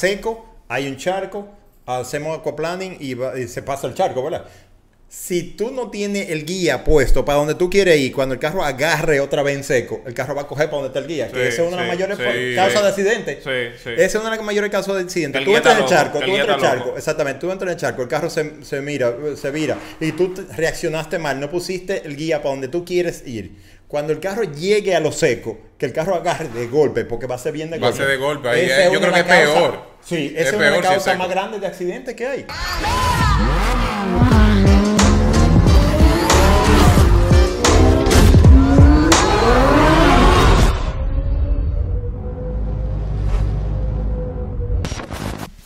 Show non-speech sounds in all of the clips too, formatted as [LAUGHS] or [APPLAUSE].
seco, hay un charco, hacemos aquaplaning y, va- y se pasa el charco, ¿verdad? Si tú no tienes el guía puesto para donde tú quieres ir, cuando el carro agarre otra vez en seco, el carro va a coger para donde está el guía, Sí, que esa es una de las mayores sí. causas de accidentes. Esa es una de las mayores causas de accidentes. Tú entras en el charco, el tú entras en el charco, exactamente, tú entras en el charco, el carro se, se mira, se vira, y tú te- reaccionaste mal, no pusiste el guía para donde tú quieres ir. Cuando el carro llegue a lo seco, que el carro agarre de golpe, porque va a ser bien de Va a golpe. ser de golpe, ahí Esa es- yo creo que es peor. Sí, Es esa es, una de las causas más grandes de accidentes que hay.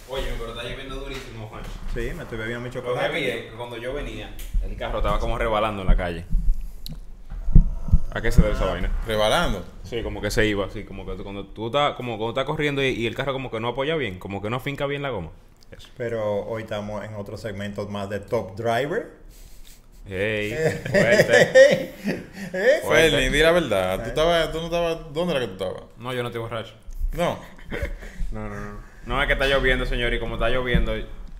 Oye, pero está lloviendo durísimo, Juan. Sí, me estoy bebiendo mucho Lo que vi chocolate. es que cuando yo venía, el carro estaba como rebalando en la calle. ¿A qué se debe esa vaina? Rebalando. Sí, como que se iba, así, como que cuando tú estás, como cuando estás corriendo y, y el carro como que no apoya bien, como que no finca bien la goma. Eso. Pero hoy estamos en otro segmento más de Top Driver. Ey, [LAUGHS] fuerte. Fuerte. Di la verdad. ¿Tú, estabas, ¿Tú no estabas... ¿Dónde era que tú estabas? No, yo no estoy borracho. No. No, no, no. No es que está lloviendo, señor, y como está lloviendo,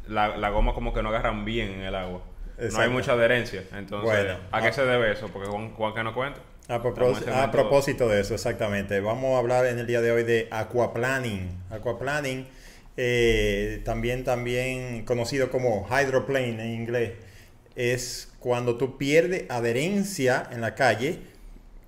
la, la goma como que no agarran bien en el agua. No hay Exacto. mucha adherencia. Entonces, Bueno, ¿a qué ah. se debe eso? Porque Juan, Juan que no cuenta. A, propósito de eso, exactamente. Vamos a hablar en el día de hoy de aquaplaning. Aquaplaning, eh, también, también conocido como hydroplane en inglés, es cuando tú pierdes adherencia en la calle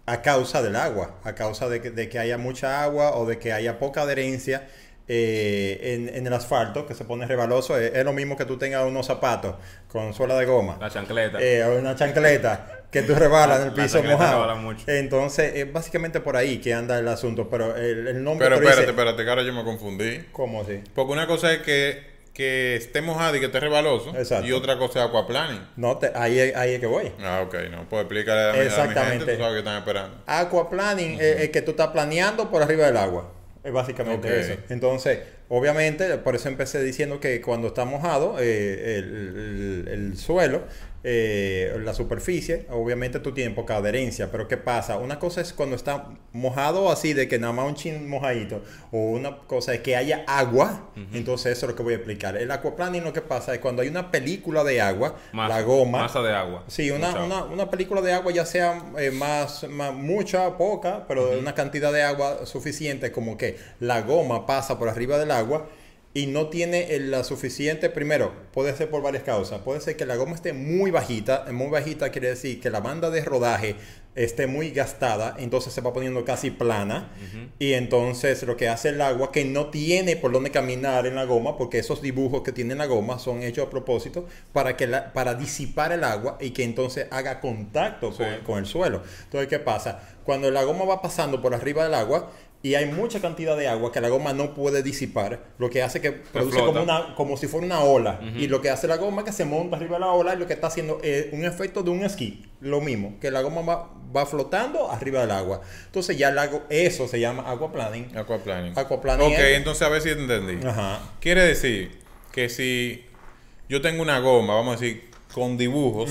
a causa del agua, a causa de que, de que haya mucha agua o de que haya poca adherencia eh, en, en el asfalto, que se pone rebaloso. Es, es lo mismo que tú tengas unos zapatos con suela de goma. La chancleta. Eh, una chancleta que tú rebalas en el La piso mojado. mucho. Entonces, es básicamente por ahí que anda el asunto, pero el, el nombre... Pero te dice- espérate, espérate, que ahora yo me confundí. ¿Cómo así? Porque una cosa es que, que esté mojado y que esté rebaloso. Exacto. Y otra cosa es aquaplaning. No, te- ahí, es- ahí es que voy. Ah, ok. No puedo explicarle a mi, a mi Exactamente. gente. Tú sabes que están esperando. Aquaplaning es, es que tú estás planeando por arriba del agua. Es básicamente eso. Entonces, obviamente, por eso empecé diciendo que cuando está mojado eh, el, el- el suelo, eh, la superficie, obviamente tú tienes poca adherencia. Pero ¿qué pasa? Una cosa es cuando está mojado así, de que nada más un chin mojadito. O una cosa es que haya agua. Entonces, eso es lo que voy a explicar. El aquaplaning lo que pasa es cuando hay una película de agua, Masa- la goma. Masa de agua. Sí, una, una, una película de agua, ya sea eh, más, más- mucha, poca, pero una cantidad de agua suficiente, como que la goma pasa por arriba del agua y no tiene el- la suficiente, primero, puede ser por varias causas, puede ser que la goma esté muy bajita, eh, muy bajita quiere decir que la banda de rodaje esté muy gastada, entonces se va poniendo casi plana y entonces lo que hace el agua que no tiene por dónde caminar en la goma, porque esos dibujos que tiene la goma son hechos a propósito para que la- para disipar el agua y que entonces haga contacto con, con el suelo. Entonces, ¿qué pasa? Cuando la goma va pasando por arriba del agua y hay mucha cantidad de agua que la goma no puede disipar, lo que hace que produce como, una, como si fuera una ola. Y lo que hace la goma es que se monta arriba de la ola y lo que está haciendo es un efecto de un esquí. Lo mismo, que la goma va, va flotando arriba del agua. Entonces ya el agua- eso se llama aquaplaning. Aquaplaning. Aquaplaning Ok, es- entonces a ver si entendí. Ajá. Quiere decir que si yo tengo una goma, vamos a decir, con dibujos,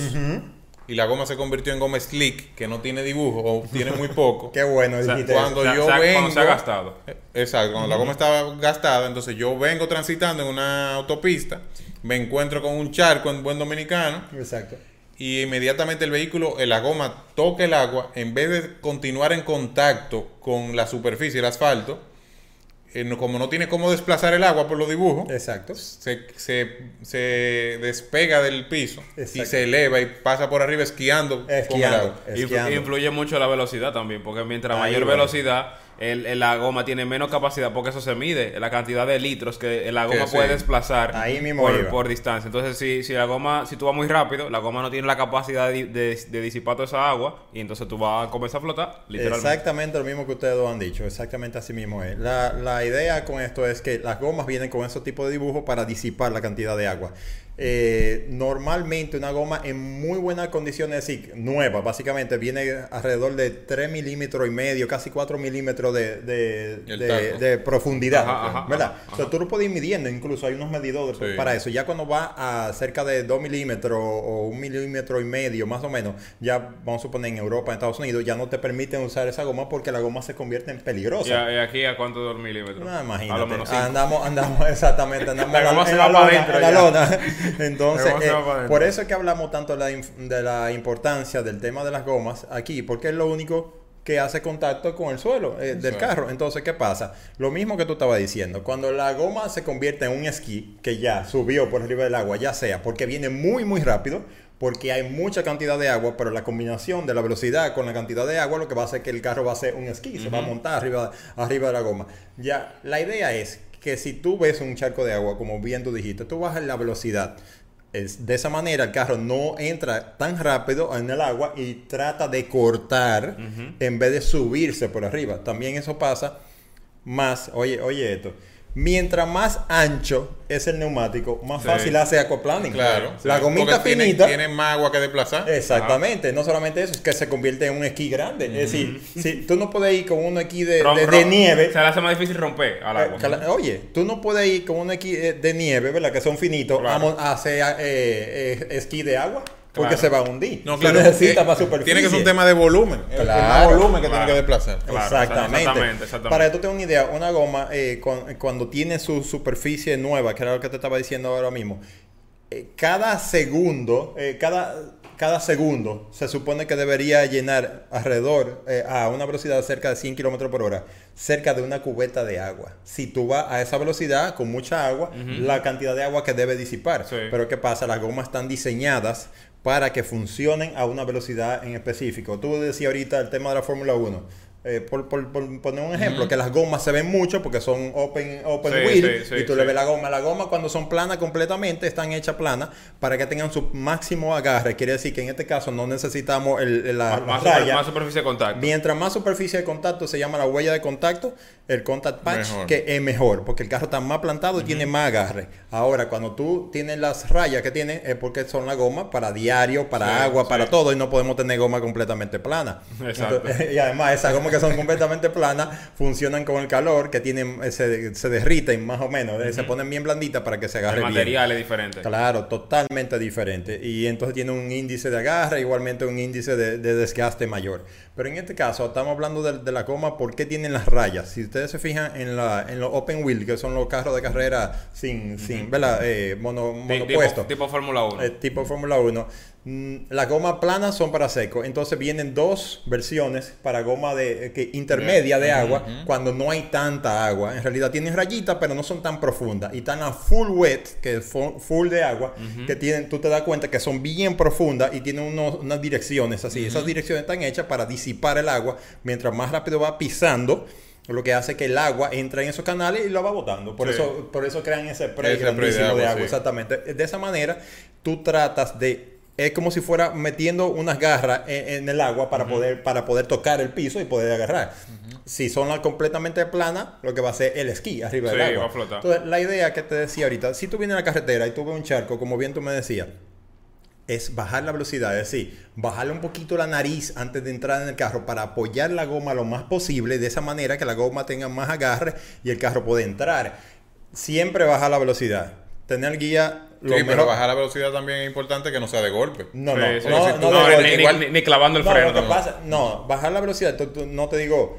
y la goma se convirtió en goma slick, que no tiene dibujo o tiene muy poco. [LAUGHS] Qué bueno O sea, dijiste cuando eso. Yo se ha- vengo. cuando se ha gastado. Exacto, cuando la goma estaba gastada, entonces yo vengo transitando en una autopista, me encuentro con un charco en buen dominicano, Exacto. y inmediatamente el vehículo, eh, la goma toca el agua, en vez de continuar en contacto con la superficie, el asfalto, como no tiene cómo desplazar el agua por los dibujos, Exacto. se, se, se despega del piso y se eleva y pasa por arriba esquiando. con el Esquiando. agua. Influ- esquiando. influye mucho la velocidad también, porque mientras Ahí mayor va. velocidad, el, el- la goma tiene menos capacidad, porque eso se mide, la cantidad de litros que la goma Que sí. puede desplazar Ahí mismo por, distancia. Entonces, si, si la goma, si tú vas muy rápido, la goma no tiene la capacidad de, de- de disipar toda esa agua, y entonces tú vas a comenzar a flotar, literalmente. Exactamente lo mismo que ustedes dos han dicho, exactamente así mismo es. La, la idea con esto es que las gomas vienen con ese tipo de dibujo para disipar la cantidad de agua. Eh, normalmente una goma en muy buenas condiciones, es decir, nueva, básicamente viene alrededor de 3 milímetros y medio, casi 4 milímetros de, de, profundidad, Ajá, ajá, ¿verdad? ajá, O sea, tú lo puedes ir midiendo, incluso hay unos medidores Sí. para eso. Ya cuando va a cerca de 2 milímetros o un milímetro y medio, más o menos, ya vamos a suponer en Europa, en Estados Unidos, ya no te permiten usar esa goma porque la goma se convierte en peligrosa. ¿Y, aquí a cuánto de dos milímetros? No, A lo imagínate. menos andamos, andamos, [LAUGHS] exactamente, andamos La en goma se va para adentro en la lona. [LAUGHS] [LAUGHS] Entonces, eh, por eso es que hablamos tanto de la, inf- de la importancia del tema de las gomas aquí, porque es lo único que hace contacto con el suelo eh, del carro. Entonces, ¿qué pasa? Lo mismo que tú estabas diciendo, cuando la goma se convierte en un esquí que ya subió por arriba del agua, ya sea porque viene muy, muy rápido, porque hay mucha cantidad de agua, pero la combinación de la velocidad con la cantidad de agua lo que va a hacer que el carro va a ser un esquí, se va a montar arriba, arriba de la goma. Ya, la idea es que si tú ves un charco de agua, como bien tú dijiste, tú bajas la velocidad. Es, de esa manera el carro no entra tan rápido en el agua y trata de cortar en vez de subirse por arriba. También eso pasa más, oye, oye esto, mientras más ancho es el neumático, más Sí. fácil hace aquaplaning. Claro. La gomita porque tiene- finita. Tiene, más agua que desplazar. Exactamente, no solamente eso, es que se convierte en un esquí grande. Es decir, [LAUGHS] si tú no puedes ir con un esquí de, Rom- de- de nieve. Se le hace más difícil romper al agua. Eh, cala- Oye, tú no puedes ir con un esquí eh, de nieve, ¿verdad? Que son finitos, Claro. a hacer eh, eh, esquí de agua, porque Claro. se va a hundir. No, claro. necesitas eh, más superficie. Tiene que ser un tema de volumen. El- el Claro, más volumen que claro. tiene que desplazar. Claro, exactamente. exactamente, exactamente. Para que tú tengas una idea, una goma, eh, con- cuando tiene su superficie nueva, que era lo que te estaba diciendo ahora mismo, eh, cada segundo, eh, cada, cada segundo se supone que debería llenar alrededor eh, a una velocidad de cerca de 100 kilómetros por hora, cerca de una cubeta de agua. Si tú vas a esa velocidad con mucha agua, la cantidad de agua que debe disipar. Sí. Pero ¿qué pasa? Las gomas están diseñadas para que funcionen a una velocidad en específico. Tú decías ahorita el tema de la Fórmula 1. Eh, por, por- por poner un ejemplo, que las gomas se ven mucho porque son open, open Sí, wheel sí, sí, y tú le ves la goma. La goma cuando son planas completamente están hechas planas para que tengan su máximo agarre. Quiere decir que en este caso no necesitamos el, el- la, más, la más super- raya. más superficie de contacto. Mientras más superficie de contacto se llama la huella de contacto, el contact patch, Mejor. que es mejor, porque el carro está más plantado y tiene más agarre. Ahora, cuando tú tienes las rayas que tiene, es porque son la goma para diario, para Sí, agua, sí. para todo, y no podemos tener goma completamente plana. Exacto. Entonces, [LAUGHS] y además, esas gomas que son completamente planas funcionan con el calor, que tienen, eh, se, se derriten más o menos, eh, se ponen bien blanditas para que se agarre El bien. material es diferente. Claro, totalmente diferente. Y entonces tiene un índice de agarre, igualmente un índice de, de desgaste mayor. Pero en este caso, estamos hablando de, de la goma, ¿por qué tienen las rayas? Si ustedes se fijan en, la, en los open wheel, que son los carros de carrera sin, sin ¿verdad? Eh, mono, monopuesto. Tipo, tipo Fórmula 1. Eh, tipo Fórmula 1. Mm, Las gomas planas son para seco. Entonces vienen dos versiones para goma de, eh, que, intermedia de agua cuando no hay tanta agua. En realidad tienen rayitas, pero no son tan profundas. Y están a full wet, que es fu- full de agua, que tienen, tú te das cuenta que son bien profundas y tienen unos- unas direcciones así. Esas direcciones están hechas para disipar el agua. Mientras más rápido va pisando, lo que hace que el agua entra en esos canales y lo va botando. Por, Sí. eso, por eso crean ese spray de grandísimo de agua, agua. sí. Exactamente. De esa manera, tú tratas de. Es como si fuera metiendo unas garras en, en el agua para, poder, para poder tocar el piso y poder agarrar. Si son las completamente planas, lo que va a hacer el esquí arriba Sí, del agua. va a flotar. Entonces, la idea que te decía ahorita, si tú vienes a la carretera y tú ves un charco, como bien tú me decías, es bajar la velocidad, es decir, bajarle un poquito la nariz antes de entrar en el carro para apoyar la goma lo más posible, de esa manera que la goma tenga más agarre y el carro puede entrar. Siempre bajar la velocidad. Tener guía Sí, pero mejor- bajar la velocidad también es importante que no sea de golpe. No, Sí, no, sí, no, sí. no, No, de ni- golpe. ni, igual- ni- ni clavando el No, freno. lo que pasa, no, bajar la velocidad, tú- tú- no te digo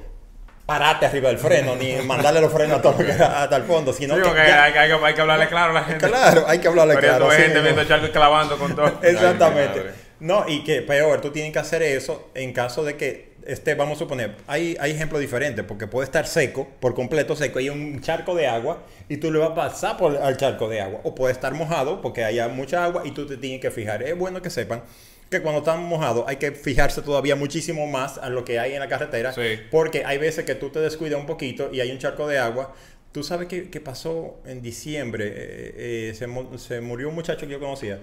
parate arriba del freno, ni [LAUGHS] mandarle los frenos a todo hasta el fondo, sino Sí, que hay, que- hay que, hay que hablarle claro a la gente. claro, hay que hablarle Pero claro. gente no. viendo charcos clavando con todo. [LAUGHS] Exactamente. Ay. No, y que peor, tú tienes que hacer eso en caso de que esté, vamos a suponer, hay, hay ejemplos diferentes, porque puede estar seco, por completo seco, hay un charco de agua y tú le vas a pasar por al charco de agua, o puede estar mojado porque haya mucha agua y tú te tienes que fijar. Es bueno que sepan que cuando están mojados hay que fijarse todavía muchísimo más a lo que hay en la carretera, Sí. porque hay veces que tú te descuidas un poquito y hay un charco de agua. Tú sabes qué, qué pasó en diciembre, Eh, eh, se, se murió un muchacho que yo conocía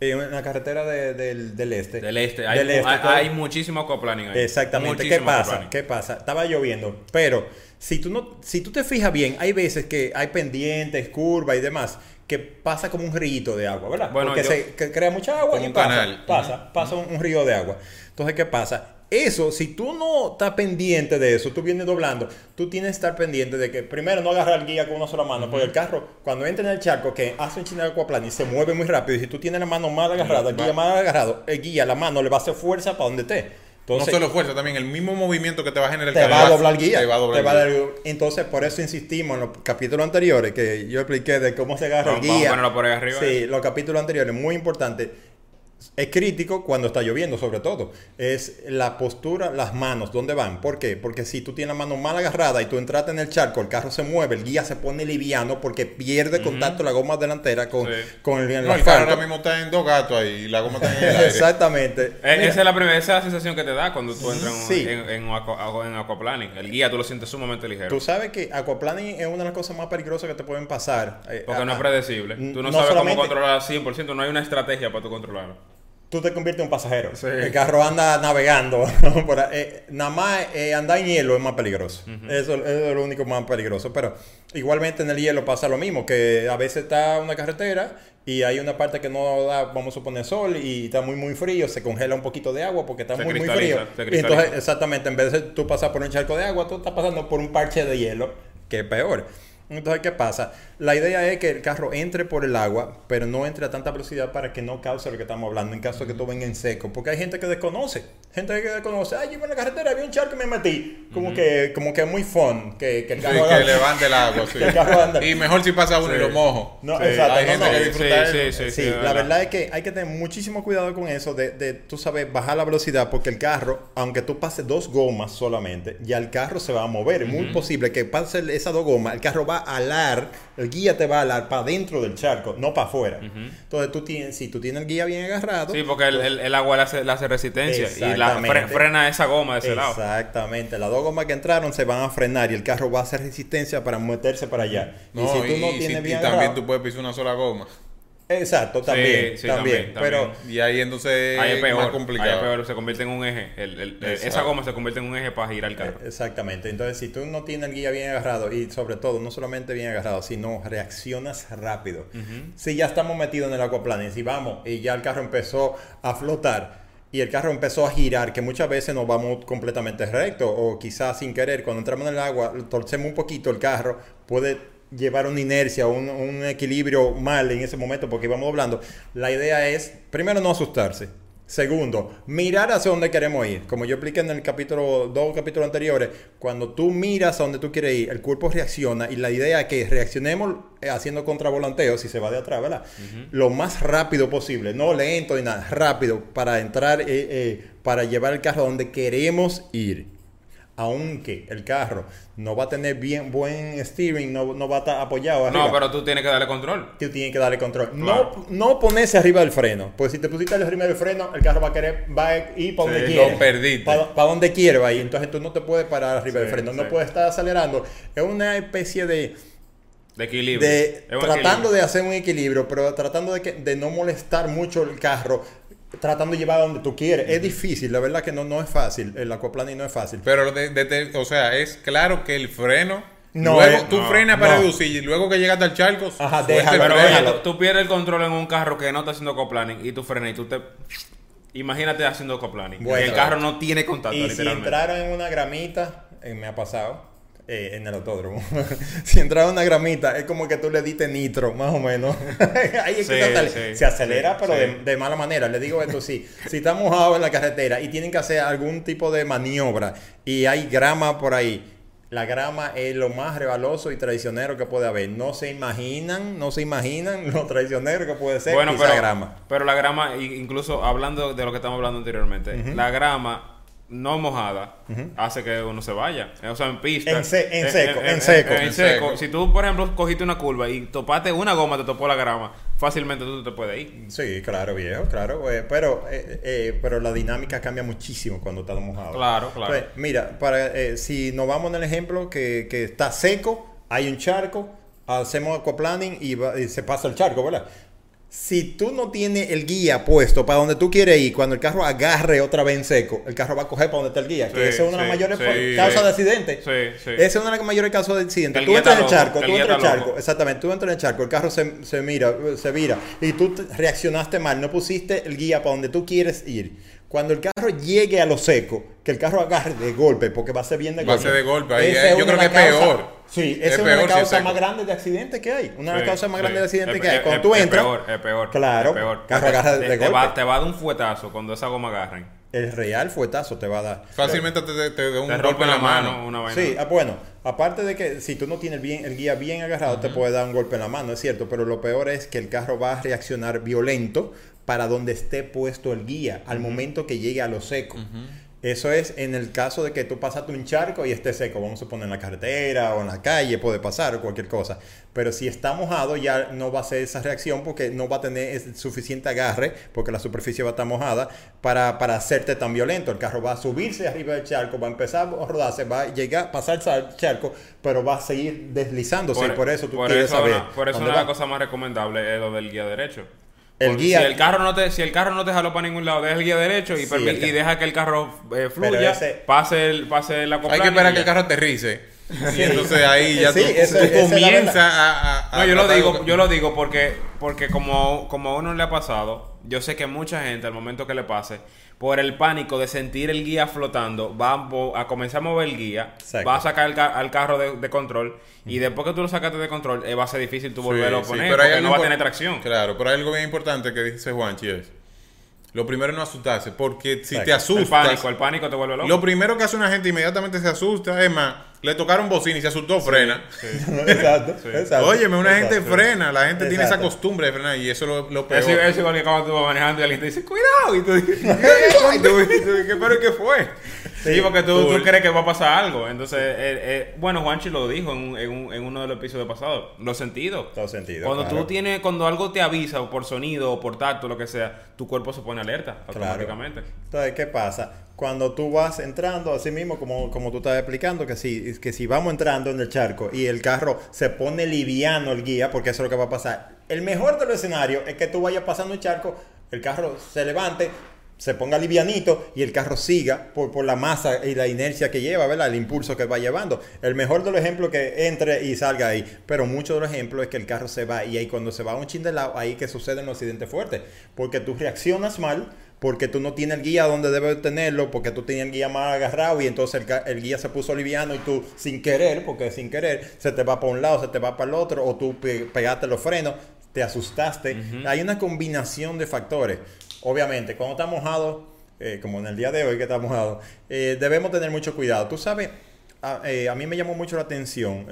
En la carretera de- del, del este. Del este. Hay, Del este, hay, todo- hay muchísimo aquaplaning ahí. Exactamente. ¿Qué pasa? ¿Qué pasa? Estaba lloviendo, pero si tú no, si tú te fijas bien, hay veces que hay pendientes, curvas y demás que pasa como un río de agua, ¿verdad? Bueno, Porque yo- se que crea mucha agua y un pasa, canal. pasa, pasa un, un río de agua. Entonces, ¿qué pasa? Eso, si tú no estás pendiente de eso, tú vienes doblando, tú tienes que estar pendiente de que primero no agarrar el guía con una sola mano, porque el carro, cuando entra en el charco, que hace un chino de aquaplaning, se mueve muy rápido. Y si tú tienes la mano mal agarrada, el guía mal agarrado, el guía, la mano le va a hacer fuerza para donde esté. Entonces, no solo fuerza, también el mismo movimiento que te va a generar el te carro va a doblar guía. Te va a doblar te va guía. Entonces, por eso insistimos en los capítulos anteriores que yo expliqué de cómo se agarra Vamos- el vamos guía. ponerlo por ahí arriba. Sí, los capítulos anteriores, muy importante. Es crítico cuando está lloviendo, sobre todo. Es la postura, las manos, ¿dónde van? ¿Por qué? Porque si tú tienes la mano mal agarrada y tú entraste en el charco, el carro se mueve, el guía se pone liviano porque pierde contacto la goma delantera con, Sí. con el, el No, el carro ahora mismo está en dos gatos ahí y la goma está en el aire. Exactamente. Eh, esa es la primera, esa es la sensación que te da cuando tú entras en, Sí. en, en, aqua- en aquaplaning. El guía tú lo sientes sumamente ligero. Tú sabes que aquaplaning es una de las cosas más peligrosas que te pueden pasar. eh, Porque no es predecible. Tú no, no sabes cómo controlar al 100%. No hay una estrategia para tú controlarlo. Tú te conviertes en un pasajero. Sí. El carro anda navegando. [LAUGHS] por. Eh, nada más eh, andar en hielo es más peligroso. eso, eso es lo único más peligroso. Pero igualmente en el hielo pasa lo mismo, que a veces está una carretera y hay una parte que no da, vamos a suponer, sol y está muy, muy frío, se congela un poquito de agua porque está Se muy, muy frío. Y entonces, exactamente, en vez de tú pasar por un charco de agua, tú estás pasando por un parche de hielo, que es peor. Entonces, ¿qué pasa? La idea es que el carro entre por el agua, pero no entre a tanta velocidad para que no cause lo que estamos hablando en caso de que tú venga en seco. Porque hay gente que desconoce. Gente que desconoce. Ay, yo iba en la carretera, vi un charco y me metí. Como que como que es muy fun. Que, que el Sí, carro que haga- levante el agua, [LAUGHS] sí. Que el carro anda. Y mejor si pasa uno y lo mojo. No, Sí, exacto, Hay no, gente no. que Sí, disfruta sí, eso. sí, Sí, la verdad. verdad es que hay que tener muchísimo cuidado con eso de, de, tú sabes, bajar la velocidad porque el carro, aunque tú pases dos gomas solamente, ya el carro se va a mover. Es muy posible que pase esas dos gomas, el carro va a alar, el guía te va a alar para dentro del charco, no para afuera. Entonces tú tienes, si tú tienes el guía bien agarrado, Sí, porque el, el- el agua le hace, le hace resistencia y la fre- Exactamente. frena esa goma de ese lado. Exactamente, las dos gomas que entraron se van a frenar y el carro va a hacer resistencia para meterse para allá. No, y si tú no y, tienes si- bien y también agarrado, tú puedes pisar una sola goma. Exacto, también, sí, también, también, pero. Y ahí entonces Ahí es peor, más ahí es complicado. peor, se convierte en un eje. El- el- el- esa goma se convierte en un eje para girar el carro. Eh, Exactamente. Entonces, si tú no tienes el guía bien agarrado y sobre todo, no solamente bien agarrado, sino reaccionas rápido. Si ya estamos metidos en el aquaplaning, si vamos y ya el carro empezó a flotar y el carro empezó a girar, que muchas veces nos vamos completamente recto o quizás sin querer, cuando entramos en el agua, torcemos un poquito el carro, puede llevar una inercia, un, un equilibrio mal en ese momento porque íbamos doblando. La idea es, primero, no asustarse. Segundo, mirar hacia donde queremos ir. Como yo expliqué en el capítulo, dos capítulos anteriores, cuando tú miras a donde tú quieres ir, el cuerpo reacciona y la idea es que reaccionemos eh, haciendo contravolanteo, si se va de atrás, ¿verdad? Lo más rápido posible, no lento ni nada, rápido para entrar, eh, eh, para llevar el carro a donde queremos ir. Aunque el carro no va a tener bien buen steering, no, no va a estar apoyado arriba. No, pero tú tienes que darle control. Tú tienes que darle control. Claro. No, no ponerse arriba del freno. Porque si te pusiste arriba del freno, el carro va a querer, va a ir para donde Sí, lo perdiste. Para donde quiere va a ir. Entonces tú no te puedes parar arriba del Sí, freno. No puedes estar acelerando. Es una especie de, De equilibrio. de tratando equilibrio. de hacer un equilibrio, pero tratando de, que, de no molestar mucho el carro. Tratando de llevar a donde tú quieres. Es difícil, la verdad que no, no es fácil. El aquaplaning no es fácil. Pero, de- de- de- o sea, es claro que el freno. No, luego eh, tú no, frenas para no. reducir y luego que llegaste al charco. Ajá, déjalo, Pero oye, tú, tú pierdes el control en un carro que no está haciendo coplaning y tú frenas y tú te... Imagínate haciendo coplaning. Bueno. y el carro no tiene contacto, Y si entraron en una gramita, eh, me ha pasado eh, en el autódromo. [LAUGHS] si entraron en una gramita, es como que tú le diste nitro, más o menos. [LAUGHS] Ahí es que Sí, se, acelera, sí, se acelera, sí, pero. De, de mala manera. Le digo esto sí. Si está mojado en la carretera y tienen que hacer algún tipo de maniobra y hay grama por ahí. La grama es lo más rebaloso y traicionero que puede haber. No se imaginan, no se imaginan lo traicionero que puede ser Bueno, pero, grama. pero la grama, incluso hablando de lo que estamos hablando anteriormente, la grama no mojada hace que uno se vaya. O sea, en pista. En se- en seco, en seco. En En seco. seco. Si tú, por ejemplo, cogiste una curva y topaste una goma, te topó la grama, fácilmente tú te puedes ir. Sí, claro, viejo, claro. eh, pero, eh, eh, pero la dinámica cambia muchísimo cuando está mojado. Claro, claro. Pues, mira, para, eh, si nos vamos en el ejemplo que, que está seco, hay un charco, hacemos aquaplaning y, va- y se pasa el charco, ¿verdad? Si tú no tienes el guía puesto para donde tú quieres ir, cuando el carro agarre otra vez en seco, el carro va a coger para donde está el guía. Sí, que esa es una de las sí, mayores sí, causas de sí. Esa es una de las mayores causas de accidentes. El Tú entras en el charco, el tú entras en el charco, loco. exactamente, tú entras en el charco, el carro se, se mira, se vira, y tú te- reaccionaste mal, no pusiste el guía para donde tú quieres ir. Cuando el carro llegue a lo seco, que el carro agarre de golpe, porque va a ser bien de Va a golpe. ser de golpe, ahí Esa es- es yo creo que es peor. Sí, esa Es es, una de las es causas más grandes de accidentes que hay. Una de las Sí, causas más sí. grandes de accidentes Es- que hay. es- Cuando tú es entras, peor, es peor. Claro, es peor. carro agarra de te golpe. va, te va a dar un fuetazo cuando esa goma agarren. El real fuetazo te va a dar. Fácilmente te, te, te da un Te golpe en la mano. una vaina. Sí, ah, bueno, aparte de que si tú no tienes el, bien, el guía bien agarrado, te puede dar un golpe en la mano, es cierto, pero lo peor es que el carro va a reaccionar violento para donde esté puesto el guía al momento que llegue a lo seco. Eso es en el caso de que tú pasaste un charco y esté seco, vamos a suponer en la carretera o en la calle, puede pasar o cualquier cosa. Pero si está mojado ya no va a ser esa reacción porque no va a tener suficiente agarre, porque la superficie va a estar mojada, para, para hacerte tan violento. El carro va a subirse arriba del charco, va a empezar a rodarse, va a llegar, pasar el charco, pero va a seguir deslizándose. y por eso tú por quieres eso saber. una- por eso una de las cosas más recomendables es lo del guía derecho. El Porque guía- Si el carro no te, si el carro no te jaló para ningún lado, deja el guía derecho y, Sí, el y deja que el carro eh, fluya, ese- pase el, pase la Hay que esperar que el carro aterrice. Y entonces ahí [LAUGHS] ya Sí, tú, comienzas a, a- a No, yo lo digo, yo lo digo porque, porque como, como a uno le ha pasado, yo sé que mucha gente al momento que le pase, por el pánico de sentir el guía flotando, va a, comenzar a mover el guía, Exacto. va a sacar el ca- al carro de, de control y después que tú lo sacaste de control, eh, va a ser difícil tú Sí, volverlo a sí, poner pero porque no va a tener tracción. Claro, pero hay algo bien importante que dice Juanchi es, lo primero es no asustarse, porque si Exacto. te El asustas, pánico, el pánico te vuelve loco. lo primero que hace una gente inmediatamente se asusta, es más, le tocaron bocina y se asustó, frena. [LAUGHS] exacto, exacto. Óyeme, una gente frena, la gente tiene esa costumbre de frenar y eso es lo, lo peor. Es, es igual que cuando tú vas manejando y alguien te dice, cuidado, y tú dices, [LAUGHS] tú, tú, ¿qué, pero qué fue? Sí, porque tú, tú crees que va a pasar algo. Entonces, eh, eh, bueno, Juanchi lo dijo en, un- en, un- en uno de los episodios pasados, los sentidos. Cuando claro. tú tienes, cuando algo te avisa, o por sonido, o por tacto, lo que sea, tu cuerpo se pone alerta automáticamente. Entonces, ¿qué pasa? Cuando tú vas entrando, así mismo, como, como tú estás explicando, que si, que si vamos entrando en el charco y el carro se pone liviano el guía, porque eso es lo que va a pasar. El mejor de los escenarios es que tú vayas pasando el charco, el carro se levante, se ponga livianito y el carro siga por, por la masa y la inercia que lleva, ¿verdad? El impulso que va llevando. El mejor de los ejemplos que entre y salga ahí. Pero muchos de los ejemplos es que el carro se va y ahí cuando se va un chin de lado, ahí que suceden los accidentes fuertes. Porque tú reaccionas mal, porque tú no tienes el guía donde debes tenerlo, porque tú tenías el guía mal agarrado y entonces el, el guía se puso liviano y tú sin querer, porque sin querer, se te va para un lado, se te va para el otro, o tú pe- pegaste los frenos, te asustaste. Hay una combinación de factores. Obviamente, cuando está mojado, eh, como en el día de hoy que está mojado, eh, debemos tener mucho cuidado. Tú sabes, a, eh, a mí me llamó mucho la atención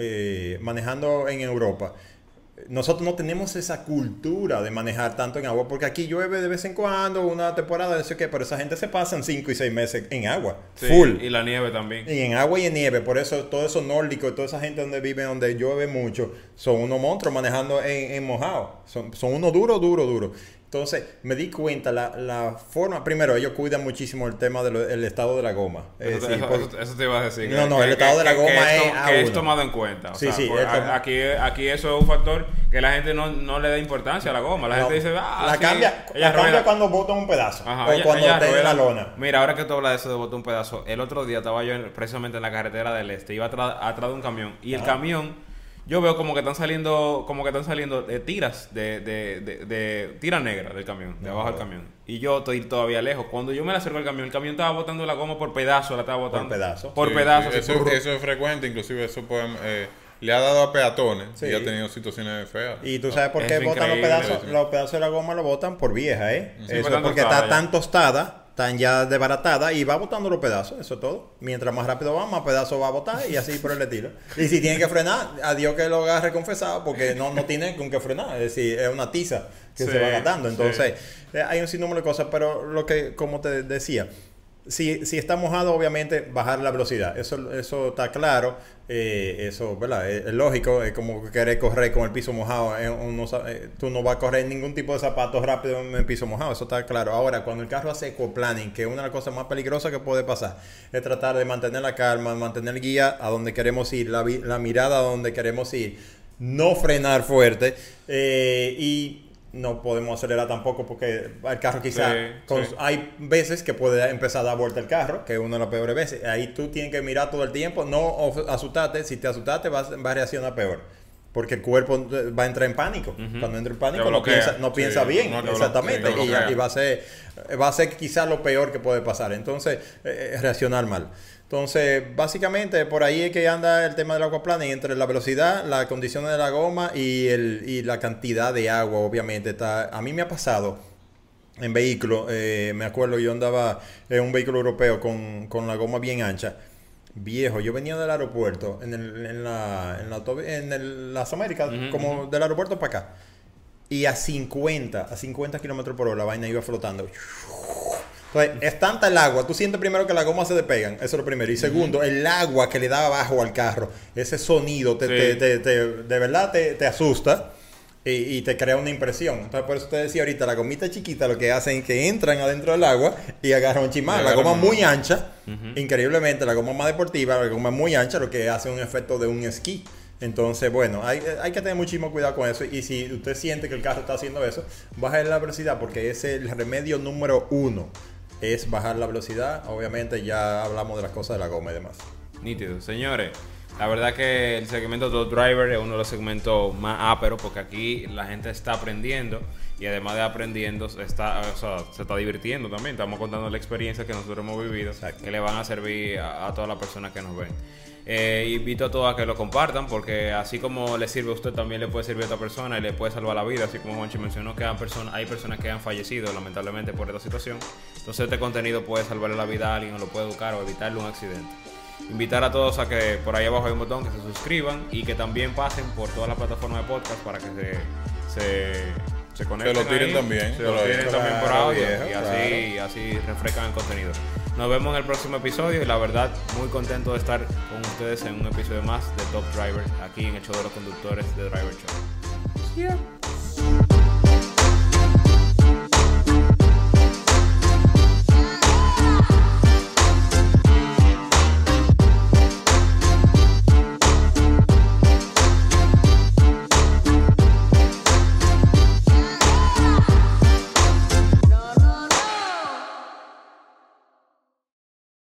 manejando en Europa. Nosotros no tenemos esa cultura de manejar tanto en agua, porque aquí llueve de vez en cuando, una temporada, no sé qué, pero esa gente se pasan 5 y 6 meses en agua, Sí, full. Y la nieve también. Y en agua y en nieve, por eso todo eso nórdico, toda esa gente donde vive, donde llueve mucho, son unos monstruos manejando en, en mojado. Son, son unos duros, duros, duros. Entonces, me di cuenta, la, la forma, primero, ellos cuidan muchísimo el tema del estado de la goma. Es Eso, te iba a decir. No, no, el estado de la goma que es to- a que es tomado en cuenta. O Sí, sea, sí, por- es a- tomado- aquí, aquí eso es un factor que la gente no, no le da importancia a la goma. La No, gente dice, ah, la sí, cambia, ella la cambia rueda. cuando botan un pedazo Ajá, o ella- cuando ella en rueda. la lona. Mira, ahora que tú hablas de eso de botar un pedazo, el otro día estaba yo en- precisamente en la carretera del este, iba atrás, atrás de un camión y el camión, yo veo como que están saliendo, como que están saliendo eh, tiras de, de, de, de- tira negra del camión, de abajo del camión. Y yo estoy todavía lejos. Cuando yo me le acerco al camión, el camión estaba botando la goma por pedazo, la estaba botando. pedazo. Por Sí, pedazo. sí, así, eso, es frecuente, inclusive eso puede, eh, le ha dado a peatones Sí. y ha tenido situaciones feas. Y tú sabes por Es qué botan los pedazos, los pedazos de la goma los botan por vieja, ¿eh? Sí, Eso es tan porque está ya. tan tostada, tan ya desbaratada y va botando los pedazos, eso es todo. Mientras más rápido va, más pedazos va a botar y así por el estilo. Y si tiene que frenar, adiós que lo agarre confesado porque no, no tiene con qué frenar, es decir, es una tiza que Sí, se va gastando. Entonces, eh, hay un sinnúmero de cosas, pero lo que, como te decía, si, si está mojado, obviamente bajar la velocidad. Eso, eso está claro. eh, eso, ¿verdad? Es, lógico. Es como querer correr con el piso mojado. eh, eh, tú no vas a correr ningún tipo de zapatos rápido en el piso mojado. Eso está claro. Ahora, cuando el carro hace ecoplaning, que es una de las cosas más peligrosas que puede pasar, es tratar de mantener la calma, mantener guía a donde queremos ir, la, la mirada a donde queremos ir, no frenar fuerte y no podemos acelerar tampoco porque el carro quizá Sí, con- sí. hay veces que puede empezar a dar vuelta el carro, que es una de las peores veces. Ahí tú tienes que mirar todo el tiempo, no asustarte. Si te asustaste, vas, vas a reaccionar peor. Porque el cuerpo eh, va a entrar en pánico. Cuando entra en pánico, no piensa, no Sí, piensa bien. no exactamente. y, va a ser, va a ser quizás lo peor que puede pasar. Entonces, eh, eh, reaccionar mal. Entonces, básicamente, por ahí es que anda el tema del aquaplaning, entre la velocidad, las condiciones de la goma y, el, y la cantidad de agua, obviamente. Está, a mí me ha pasado en vehículo, eh, me acuerdo, yo andaba en un vehículo europeo con, con la goma bien ancha. Viejo, yo venía del aeropuerto, en, el, en, la, en, la, en el- las Américas, como del aeropuerto para acá. Y a 50, a 50 kilómetros por hora la vaina iba flotando. Entonces, es tanta el agua. Tú sientes primero que las gomas se despegan. Eso es lo primero. Y segundo, el agua que le da abajo al carro. Ese sonido te, Sí. te- te- te- de verdad te, te asusta y, y te crea una impresión. Entonces, por eso te decía ahorita, la gomita chiquita lo que hacen es que entran adentro del agua y agarran un chimán. Y La goma muy ancha, increíblemente, la goma más deportiva, la goma muy ancha, lo que hace un efecto de un esquí. Entonces, bueno, hay, hay que tener muchísimo cuidado con eso. Y si usted siente que el carro está haciendo eso, baje la velocidad porque es el remedio número uno. Es bajar la velocidad. Obviamente ya hablamos de las cosas de la goma y demás. Nítido. Señores, la verdad que el segmento Top Driver es uno de los segmentos más áperos porque aquí la gente está aprendiendo y además de aprendiendo, se está, o sea, se está divirtiendo también. Estamos contando la experiencia que nosotros hemos vivido Exacto. que le van a servir a, a todas las personas que nos ven. Eh, invito a todos a que lo compartan porque así como le sirve a usted también le puede servir a otra persona y le puede salvar la vida así como Juanchi mencionó que hay personas, que han fallecido lamentablemente por esta situación entonces este contenido puede salvarle la vida a alguien o lo puede educar o evitarle un accidente invitar a todos a que por ahí abajo hay un botón que se suscriban y que también pasen por todas las plataformas de podcast para que se, se, se conecten. lo tiren ahí, también, Se lo tiren también por audio y así, y así refrescan el contenido. Nos vemos en el próximo episodio y la verdad muy contento de estar con ustedes en un episodio más de Top Driver aquí en el show de los conductores de Driver Show.